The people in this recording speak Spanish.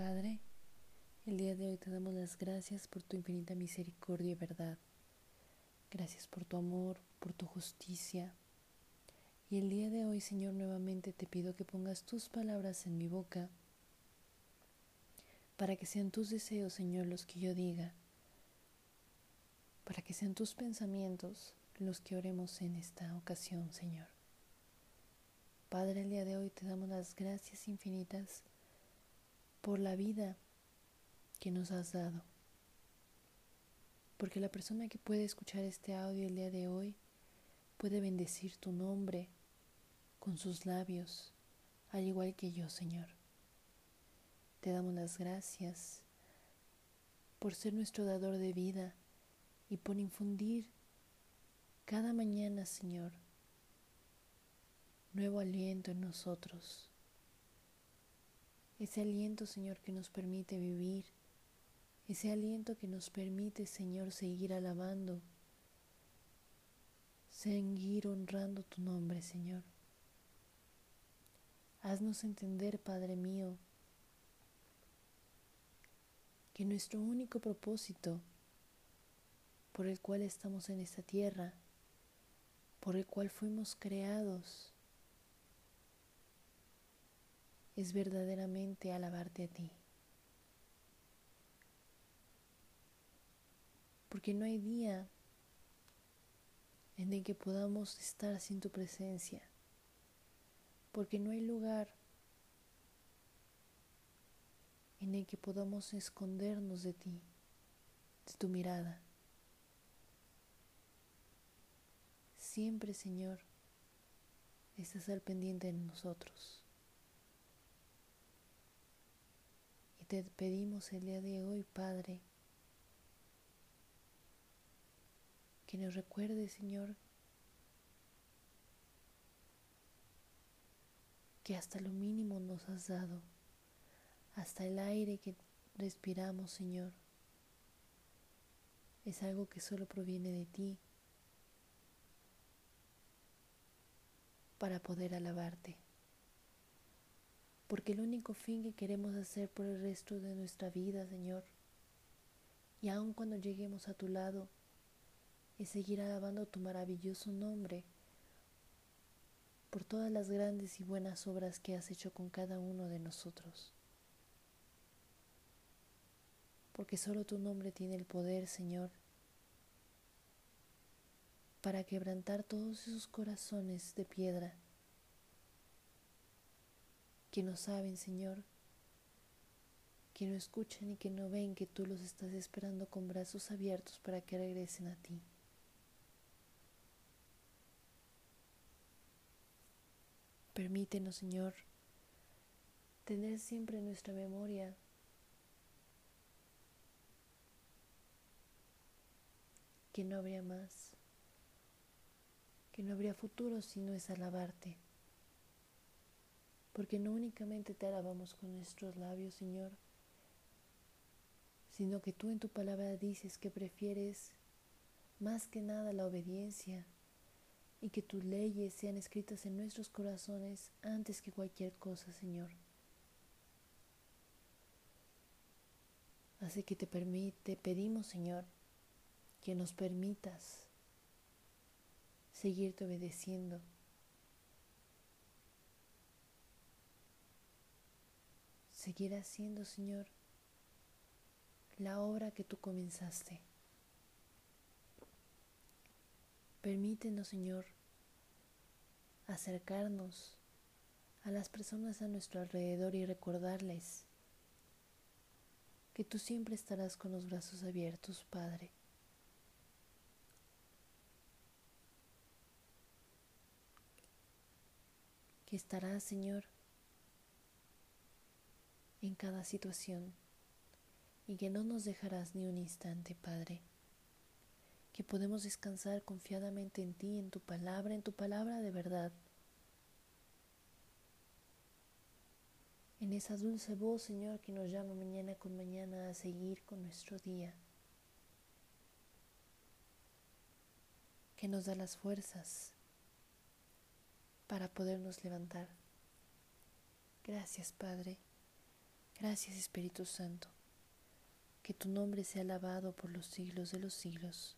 Padre. El día de hoy te damos las gracias por tu infinita misericordia y verdad. Gracias por tu amor, por tu justicia. Y el día de hoy, Señor, nuevamente te pido que pongas tus palabras en mi boca para que sean tus deseos, Señor, los que yo diga, para que sean tus pensamientos los que oremos en esta ocasión, Señor. Padre, el día de hoy te damos las gracias infinitas por la vida que nos has dado. Porque la persona que puede escuchar este audio el día de hoy puede bendecir tu nombre con sus labios, al igual que yo, Señor. Te damos las gracias por ser nuestro dador de vida y por infundir cada mañana, Señor, nuevo aliento en nosotros. Ese aliento, Señor, que nos permite vivir. Ese aliento que nos permite, Señor, seguir alabando. Seguir honrando tu nombre, Señor. Haznos entender, Padre mío, que nuestro único propósito por el cual estamos en esta tierra por el cual fuimos creados es verdaderamente alabarte a ti. Porque no hay día en el que podamos estar sin tu presencia. Porque no hay lugar en el que podamos escondernos de ti, de tu mirada. Siempre, Señor, estás al pendiente de nosotros. Y te pedimos el día de hoy, Padre, que nos recuerde, Señor, que hasta lo mínimo nos has dado, hasta el aire que respiramos, Señor, es algo que solo proviene de ti para poder alabarte. Porque el único fin que queremos hacer por el resto de nuestra vida, Señor, y aun cuando lleguemos a tu lado, es seguir alabando tu maravilloso nombre por todas las grandes y buenas obras que has hecho con cada uno de nosotros. Porque solo tu nombre tiene el poder, Señor, para quebrantar todos esos corazones de piedra que no saben, Señor, que no escuchan y que no ven que tú los estás esperando con brazos abiertos para que regresen a ti. Permítenos, Señor, tener siempre en nuestra memoria que no habría más que no habría futuro si no es alabarte. Porque no únicamente te alabamos con nuestros labios, Señor, sino que tú en tu palabra dices que prefieres más que nada la obediencia y que tus leyes sean escritas en nuestros corazones antes que cualquier cosa, Señor. Así que te permite, pedimos, Señor, que nos permitas seguirte obedeciendo. Seguir haciendo, Señor, la obra que tú comenzaste. Permítenos, Señor, acercarnos a las personas a nuestro alrededor y recordarles que tú siempre estarás con los brazos abiertos, Padre. que estarás, Señor, en cada situación y que no nos dejarás ni un instante, Padre. Que podemos descansar confiadamente en ti, en tu palabra, en tu palabra de verdad. En esa dulce voz, Señor, que nos llama mañana con mañana a seguir con nuestro día. Que nos da las fuerzas para podernos levantar. Gracias, Padre. Gracias Espíritu Santo. Que tu nombre sea alabado por los siglos de los siglos.